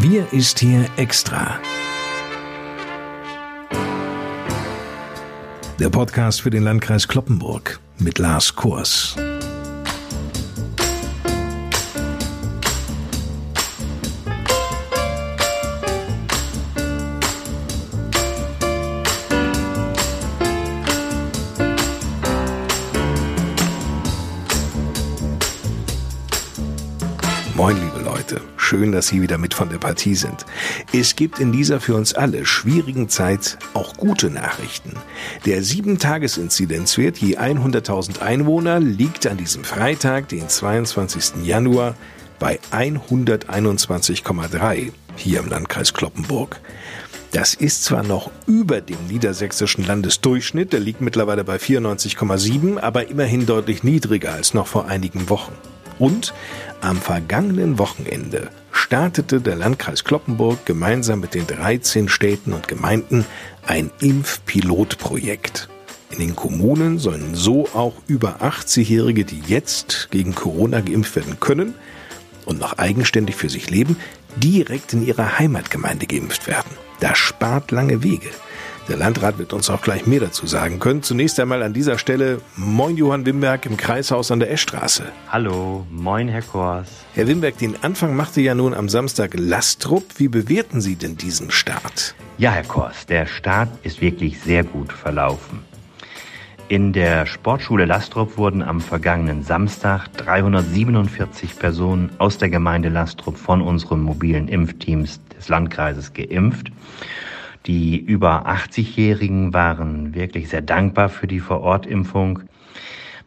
Wir ist hier extra. Der Podcast für den Landkreis Kloppenburg mit Lars Kurs. Moin, liebe Leute. Schön, dass Sie wieder mit von der Partie sind. Es gibt in dieser für uns alle schwierigen Zeit auch gute Nachrichten. Der 7-Tages-Inzidenzwert je 100.000 Einwohner liegt an diesem Freitag, den 22. Januar, bei 121,3 hier im Landkreis Kloppenburg. Das ist zwar noch über dem niedersächsischen Landesdurchschnitt, der liegt mittlerweile bei 94,7, aber immerhin deutlich niedriger als noch vor einigen Wochen. Und am vergangenen Wochenende startete der Landkreis Kloppenburg gemeinsam mit den 13 Städten und Gemeinden ein Impfpilotprojekt. In den Kommunen sollen so auch über 80-Jährige, die jetzt gegen Corona geimpft werden können und noch eigenständig für sich leben, direkt in ihrer Heimatgemeinde geimpft werden. Das spart lange Wege. Der Landrat wird uns auch gleich mehr dazu sagen können. Zunächst einmal an dieser Stelle Moin Johann Wimberg im Kreishaus an der Eschstraße. Hallo, moin Herr Kors. Herr Wimberg, den Anfang machte ja nun am Samstag Lastrup. Wie bewerten Sie denn diesen Start? Ja, Herr Kors, der Start ist wirklich sehr gut verlaufen. In der Sportschule Lastrup wurden am vergangenen Samstag 347 Personen aus der Gemeinde Lastrup von unseren mobilen Impfteams des Landkreises geimpft. Die über 80-Jährigen waren wirklich sehr dankbar für die Vorortimpfung.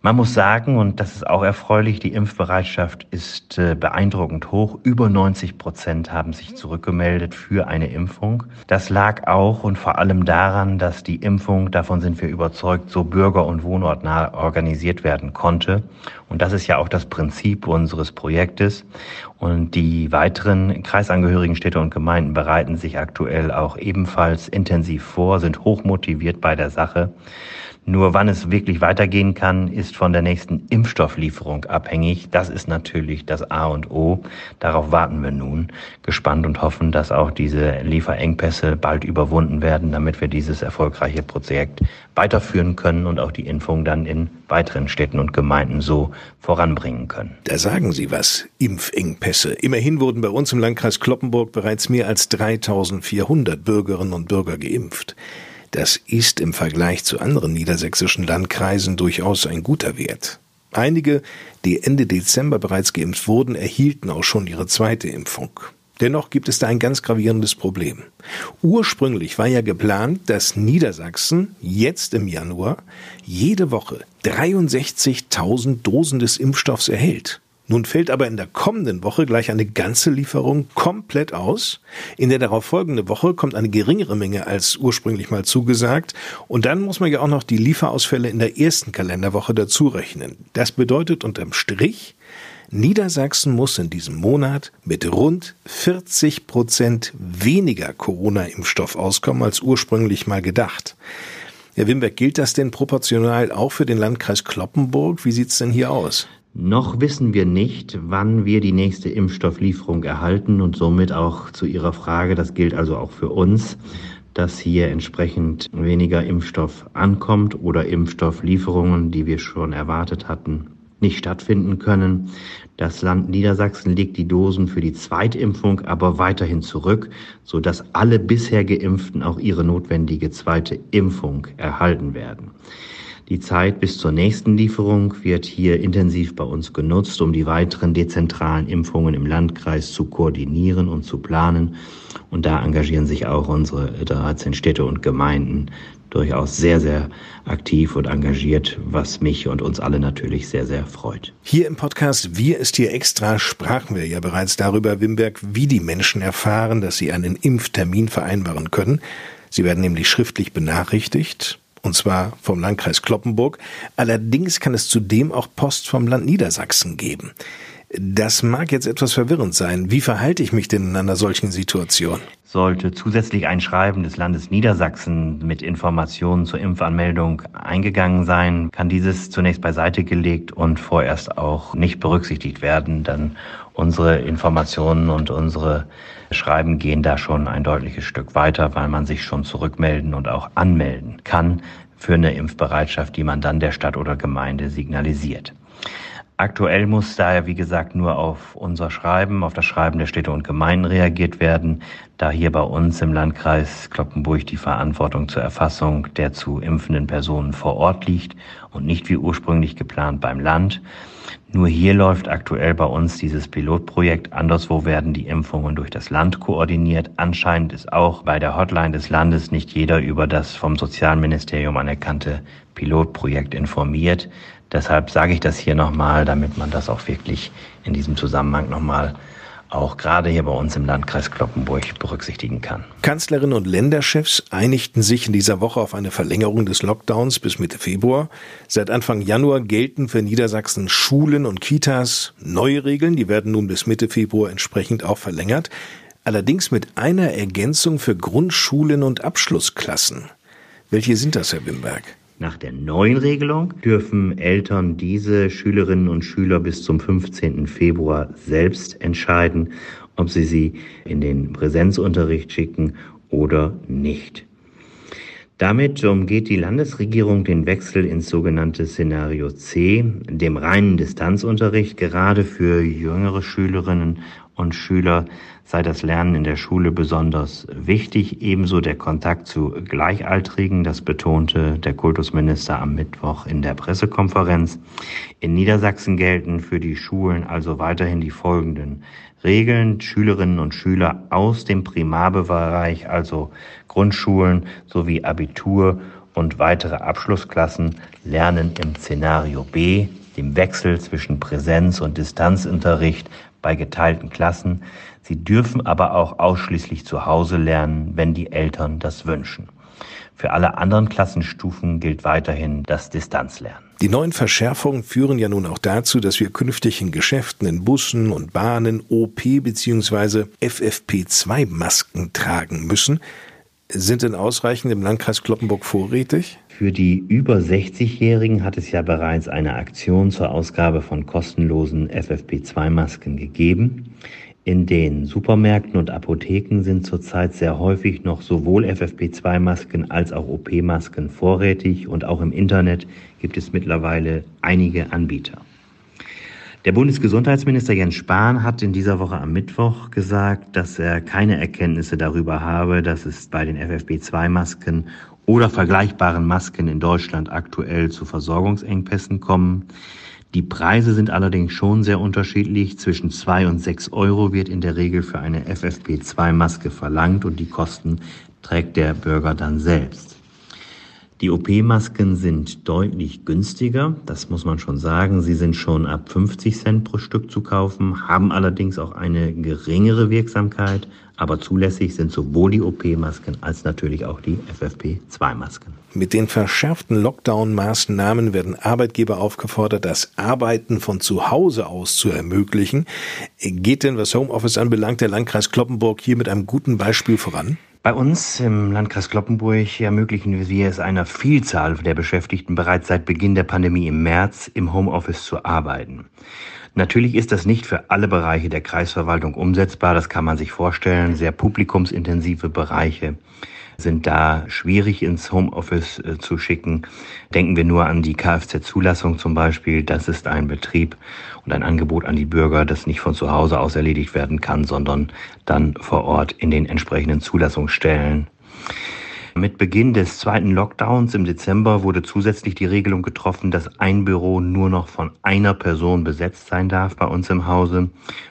Man muss sagen, und das ist auch erfreulich, die Impfbereitschaft ist äh, beeindruckend hoch. Über 90 Prozent haben sich zurückgemeldet für eine Impfung. Das lag auch und vor allem daran, dass die Impfung, davon sind wir überzeugt, so bürger- und wohnortnah organisiert werden konnte. Und das ist ja auch das Prinzip unseres Projektes. Und die weiteren kreisangehörigen Städte und Gemeinden bereiten sich aktuell auch ebenfalls intensiv vor, sind hochmotiviert bei der Sache. Nur wann es wirklich weitergehen kann, ist von der nächsten Impfstofflieferung abhängig. Das ist natürlich das A und O. Darauf warten wir nun gespannt und hoffen, dass auch diese Lieferengpässe bald überwunden werden, damit wir dieses erfolgreiche Projekt weiterführen können und auch die Impfung dann in weiteren Städten und Gemeinden so voranbringen können. Da sagen Sie was, Impfengpässe. Immerhin wurden bei uns im Landkreis Kloppenburg bereits mehr als 3400 Bürgerinnen und Bürger geimpft. Das ist im Vergleich zu anderen niedersächsischen Landkreisen durchaus ein guter Wert. Einige, die Ende Dezember bereits geimpft wurden, erhielten auch schon ihre zweite Impfung. Dennoch gibt es da ein ganz gravierendes Problem. Ursprünglich war ja geplant, dass Niedersachsen jetzt im Januar jede Woche 63.000 Dosen des Impfstoffs erhält. Nun fällt aber in der kommenden Woche gleich eine ganze Lieferung komplett aus. In der darauf folgenden Woche kommt eine geringere Menge als ursprünglich mal zugesagt. Und dann muss man ja auch noch die Lieferausfälle in der ersten Kalenderwoche dazu rechnen. Das bedeutet unterm Strich, Niedersachsen muss in diesem Monat mit rund 40 Prozent weniger Corona-Impfstoff auskommen als ursprünglich mal gedacht. Herr Wimberg, gilt das denn proportional auch für den Landkreis Kloppenburg? Wie sieht's denn hier aus? Noch wissen wir nicht, wann wir die nächste Impfstofflieferung erhalten und somit auch zu Ihrer Frage, das gilt also auch für uns, dass hier entsprechend weniger Impfstoff ankommt oder Impfstofflieferungen, die wir schon erwartet hatten, nicht stattfinden können. Das Land Niedersachsen legt die Dosen für die Zweitimpfung aber weiterhin zurück, so dass alle bisher Geimpften auch ihre notwendige zweite Impfung erhalten werden. Die Zeit bis zur nächsten Lieferung wird hier intensiv bei uns genutzt, um die weiteren dezentralen Impfungen im Landkreis zu koordinieren und zu planen. Und da engagieren sich auch unsere 13 Städte und Gemeinden durchaus sehr, sehr aktiv und engagiert, was mich und uns alle natürlich sehr, sehr freut. Hier im Podcast Wir ist hier extra sprachen wir ja bereits darüber, Wimberg, wie die Menschen erfahren, dass sie einen Impftermin vereinbaren können. Sie werden nämlich schriftlich benachrichtigt und zwar vom Landkreis Kloppenburg. Allerdings kann es zudem auch Post vom Land Niedersachsen geben. Das mag jetzt etwas verwirrend sein. Wie verhalte ich mich denn in einer solchen Situation? Sollte zusätzlich ein Schreiben des Landes Niedersachsen mit Informationen zur Impfanmeldung eingegangen sein, kann dieses zunächst beiseite gelegt und vorerst auch nicht berücksichtigt werden, denn unsere Informationen und unsere Schreiben gehen da schon ein deutliches Stück weiter, weil man sich schon zurückmelden und auch anmelden kann für eine Impfbereitschaft, die man dann der Stadt oder Gemeinde signalisiert. Aktuell muss daher, wie gesagt, nur auf unser Schreiben, auf das Schreiben der Städte und Gemeinden reagiert werden, da hier bei uns im Landkreis Kloppenburg die Verantwortung zur Erfassung der zu impfenden Personen vor Ort liegt und nicht wie ursprünglich geplant beim Land. Nur hier läuft aktuell bei uns dieses Pilotprojekt. Anderswo werden die Impfungen durch das Land koordiniert. Anscheinend ist auch bei der Hotline des Landes nicht jeder über das vom Sozialministerium anerkannte Pilotprojekt informiert. Deshalb sage ich das hier nochmal, damit man das auch wirklich in diesem Zusammenhang nochmal auch gerade hier bei uns im Landkreis Kloppenburg berücksichtigen kann. Kanzlerin und Länderchefs einigten sich in dieser Woche auf eine Verlängerung des Lockdowns bis Mitte Februar. Seit Anfang Januar gelten für Niedersachsen Schulen und Kitas neue Regeln. Die werden nun bis Mitte Februar entsprechend auch verlängert. Allerdings mit einer Ergänzung für Grundschulen und Abschlussklassen. Welche sind das, Herr Wimberg? Nach der neuen Regelung dürfen Eltern diese Schülerinnen und Schüler bis zum 15. Februar selbst entscheiden, ob sie sie in den Präsenzunterricht schicken oder nicht. Damit umgeht die Landesregierung den Wechsel ins sogenannte Szenario C, dem reinen Distanzunterricht, gerade für jüngere Schülerinnen und Schüler sei das Lernen in der Schule besonders wichtig, ebenso der Kontakt zu Gleichaltrigen, das betonte der Kultusminister am Mittwoch in der Pressekonferenz. In Niedersachsen gelten für die Schulen also weiterhin die folgenden Regeln. Schülerinnen und Schüler aus dem Primarbereich, also Grundschulen sowie Abitur und weitere Abschlussklassen lernen im Szenario B, dem Wechsel zwischen Präsenz- und Distanzunterricht bei geteilten Klassen. Sie dürfen aber auch ausschließlich zu Hause lernen, wenn die Eltern das wünschen. Für alle anderen Klassenstufen gilt weiterhin das Distanzlernen. Die neuen Verschärfungen führen ja nun auch dazu, dass wir künftig in Geschäften, in Bussen und Bahnen OP bzw. FFP2-Masken tragen müssen. Sind denn ausreichend im Landkreis Kloppenburg vorrätig? Für die über 60-Jährigen hat es ja bereits eine Aktion zur Ausgabe von kostenlosen FFP2-Masken gegeben. In den Supermärkten und Apotheken sind zurzeit sehr häufig noch sowohl FFP2-Masken als auch OP-Masken vorrätig und auch im Internet gibt es mittlerweile einige Anbieter. Der Bundesgesundheitsminister Jens Spahn hat in dieser Woche am Mittwoch gesagt, dass er keine Erkenntnisse darüber habe, dass es bei den FFP2-Masken oder vergleichbaren Masken in Deutschland aktuell zu Versorgungsengpässen kommen. Die Preise sind allerdings schon sehr unterschiedlich. Zwischen zwei und sechs Euro wird in der Regel für eine FFP2-Maske verlangt und die Kosten trägt der Bürger dann selbst. Die OP-Masken sind deutlich günstiger, das muss man schon sagen. Sie sind schon ab 50 Cent pro Stück zu kaufen, haben allerdings auch eine geringere Wirksamkeit, aber zulässig sind sowohl die OP-Masken als natürlich auch die FFP2-Masken. Mit den verschärften Lockdown-Maßnahmen werden Arbeitgeber aufgefordert, das Arbeiten von zu Hause aus zu ermöglichen. Geht denn, was Homeoffice anbelangt, der Landkreis Kloppenburg hier mit einem guten Beispiel voran? Bei uns im Landkreis Kloppenburg ermöglichen wir es einer Vielzahl der Beschäftigten bereits seit Beginn der Pandemie im März im Homeoffice zu arbeiten. Natürlich ist das nicht für alle Bereiche der Kreisverwaltung umsetzbar, das kann man sich vorstellen, sehr publikumsintensive Bereiche sind da schwierig ins Homeoffice äh, zu schicken. Denken wir nur an die Kfz-Zulassung zum Beispiel. Das ist ein Betrieb und ein Angebot an die Bürger, das nicht von zu Hause aus erledigt werden kann, sondern dann vor Ort in den entsprechenden Zulassungsstellen mit Beginn des zweiten Lockdowns im Dezember wurde zusätzlich die Regelung getroffen, dass ein Büro nur noch von einer Person besetzt sein darf bei uns im Hause.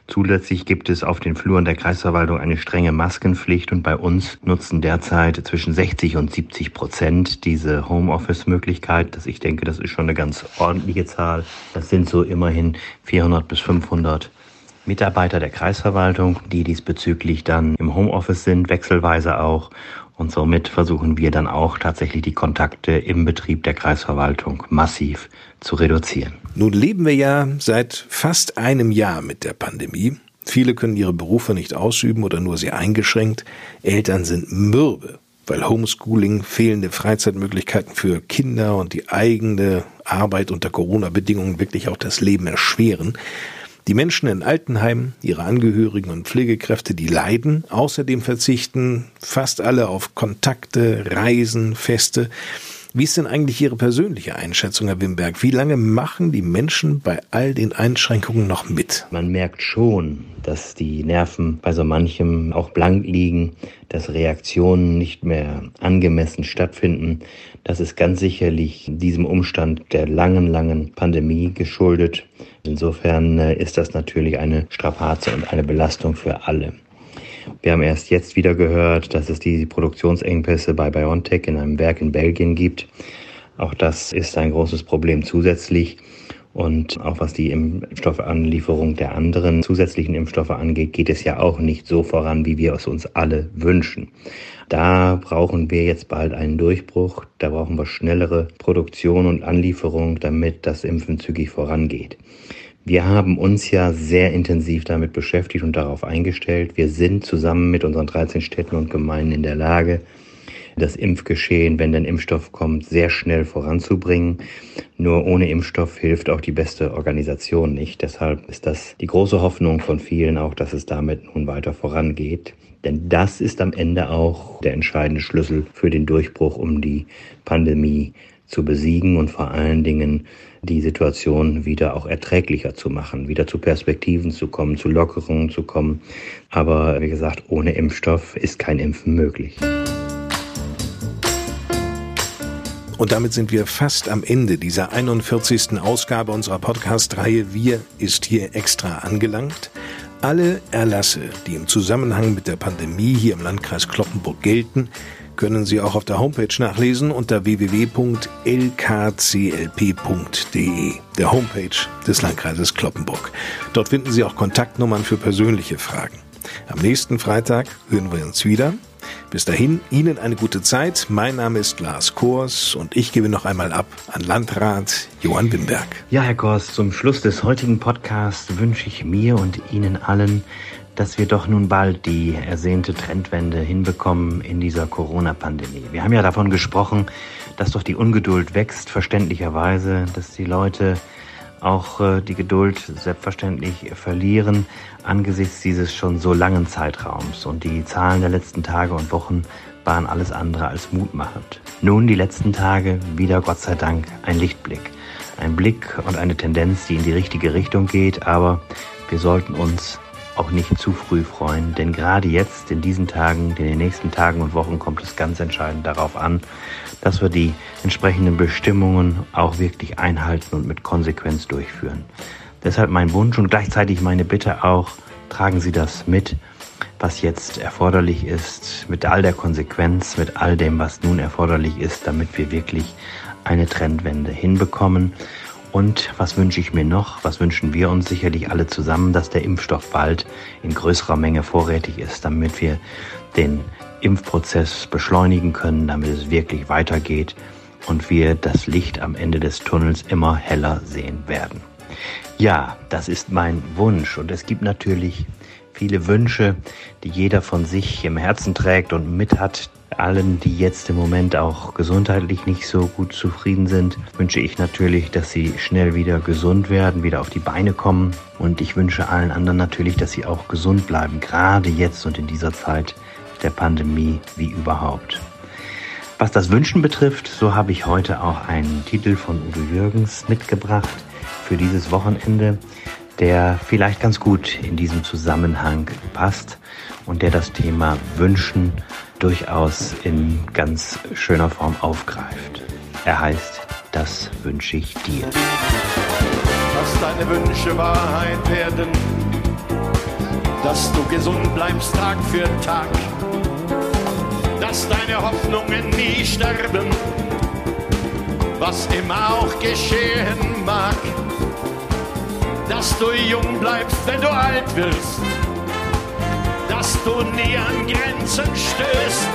Zusätzlich gibt es auf den Fluren der Kreisverwaltung eine strenge Maskenpflicht und bei uns nutzen derzeit zwischen 60 und 70 Prozent diese Homeoffice-Möglichkeit. Das, ich denke, das ist schon eine ganz ordentliche Zahl. Das sind so immerhin 400 bis 500 Mitarbeiter der Kreisverwaltung, die diesbezüglich dann im Homeoffice sind, wechselweise auch. Und somit versuchen wir dann auch tatsächlich die Kontakte im Betrieb der Kreisverwaltung massiv zu reduzieren. Nun leben wir ja seit fast einem Jahr mit der Pandemie. Viele können ihre Berufe nicht ausüben oder nur sehr eingeschränkt. Eltern sind mürbe, weil Homeschooling, fehlende Freizeitmöglichkeiten für Kinder und die eigene Arbeit unter Corona-Bedingungen wirklich auch das Leben erschweren. Die Menschen in Altenheimen, ihre Angehörigen und Pflegekräfte, die leiden. Außerdem verzichten fast alle auf Kontakte, Reisen, Feste. Wie ist denn eigentlich Ihre persönliche Einschätzung, Herr Wimberg? Wie lange machen die Menschen bei all den Einschränkungen noch mit? Man merkt schon, dass die Nerven bei so manchem auch blank liegen, dass Reaktionen nicht mehr angemessen stattfinden. Das ist ganz sicherlich diesem Umstand der langen, langen Pandemie geschuldet. Insofern äh, ist das natürlich eine Strapaze und eine Belastung für alle. Wir haben erst jetzt wieder gehört, dass es die Produktionsengpässe bei BioNTech in einem Werk in Belgien gibt. Auch das ist ein großes Problem zusätzlich. Und auch was die Impfstoffanlieferung der anderen zusätzlichen Impfstoffe angeht, geht es ja auch nicht so voran, wie wir es uns alle wünschen. Da brauchen wir jetzt bald einen Durchbruch. Da brauchen wir schnellere Produktion und Anlieferung, damit das Impfen zügig vorangeht. Wir haben uns ja sehr intensiv damit beschäftigt und darauf eingestellt. Wir sind zusammen mit unseren 13 Städten und Gemeinden in der Lage, das Impfgeschehen, wenn der Impfstoff kommt, sehr schnell voranzubringen. Nur ohne Impfstoff hilft auch die beste Organisation nicht. Deshalb ist das die große Hoffnung von vielen auch, dass es damit nun weiter vorangeht. Denn das ist am Ende auch der entscheidende Schlüssel für den Durchbruch, um die Pandemie zu besiegen und vor allen Dingen die Situation wieder auch erträglicher zu machen, wieder zu Perspektiven zu kommen, zu Lockerungen zu kommen. Aber wie gesagt, ohne Impfstoff ist kein Impfen möglich. Und damit sind wir fast am Ende dieser 41. Ausgabe unserer Podcast-Reihe Wir ist hier extra angelangt. Alle Erlasse, die im Zusammenhang mit der Pandemie hier im Landkreis Kloppenburg gelten, können Sie auch auf der Homepage nachlesen unter www.lkclp.de, der Homepage des Landkreises Kloppenburg. Dort finden Sie auch Kontaktnummern für persönliche Fragen. Am nächsten Freitag hören wir uns wieder. Bis dahin, Ihnen eine gute Zeit. Mein Name ist Lars Kors und ich gebe noch einmal ab an Landrat Johann Wimberg. Ja, Herr Kors, zum Schluss des heutigen Podcasts wünsche ich mir und Ihnen allen dass wir doch nun bald die ersehnte Trendwende hinbekommen in dieser Corona-Pandemie. Wir haben ja davon gesprochen, dass doch die Ungeduld wächst, verständlicherweise, dass die Leute auch äh, die Geduld selbstverständlich verlieren angesichts dieses schon so langen Zeitraums. Und die Zahlen der letzten Tage und Wochen waren alles andere als mutmachend. Nun die letzten Tage wieder Gott sei Dank ein Lichtblick. Ein Blick und eine Tendenz, die in die richtige Richtung geht, aber wir sollten uns auch nicht zu früh freuen, denn gerade jetzt, in diesen Tagen, in den nächsten Tagen und Wochen kommt es ganz entscheidend darauf an, dass wir die entsprechenden Bestimmungen auch wirklich einhalten und mit Konsequenz durchführen. Deshalb mein Wunsch und gleichzeitig meine Bitte auch, tragen Sie das mit, was jetzt erforderlich ist, mit all der Konsequenz, mit all dem, was nun erforderlich ist, damit wir wirklich eine Trendwende hinbekommen und was wünsche ich mir noch? Was wünschen wir uns sicherlich alle zusammen, dass der Impfstoff bald in größerer Menge vorrätig ist, damit wir den Impfprozess beschleunigen können, damit es wirklich weitergeht und wir das Licht am Ende des Tunnels immer heller sehen werden. Ja, das ist mein Wunsch und es gibt natürlich viele Wünsche, die jeder von sich im Herzen trägt und mit hat, allen, die jetzt im Moment auch gesundheitlich nicht so gut zufrieden sind, wünsche ich natürlich, dass sie schnell wieder gesund werden, wieder auf die Beine kommen. Und ich wünsche allen anderen natürlich, dass sie auch gesund bleiben, gerade jetzt und in dieser Zeit der Pandemie wie überhaupt. Was das Wünschen betrifft, so habe ich heute auch einen Titel von Udo Jürgens mitgebracht für dieses Wochenende, der vielleicht ganz gut in diesem Zusammenhang passt und der das Thema Wünschen durchaus in ganz schöner Form aufgreift. Er heißt Das wünsche ich dir. Dass deine Wünsche Wahrheit werden, dass du gesund bleibst Tag für Tag, dass deine Hoffnungen nie sterben, was immer auch geschehen mag. Dass du jung bleibst, wenn du alt wirst, dass du nie an Grenzen stößt.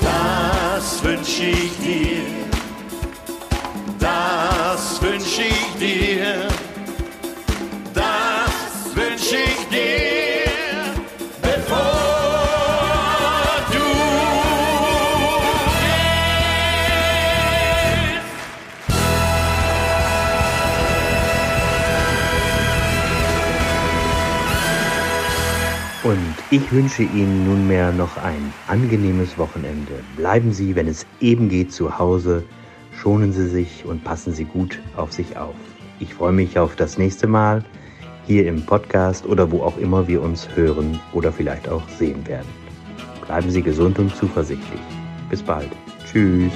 Das wünsche ich dir, das wünsche ich dir, Und ich wünsche Ihnen nunmehr noch ein angenehmes Wochenende. Bleiben Sie, wenn es eben geht, zu Hause. Schonen Sie sich und passen Sie gut auf sich auf. Ich freue mich auf das nächste Mal hier im Podcast oder wo auch immer wir uns hören oder vielleicht auch sehen werden. Bleiben Sie gesund und zuversichtlich. Bis bald. Tschüss.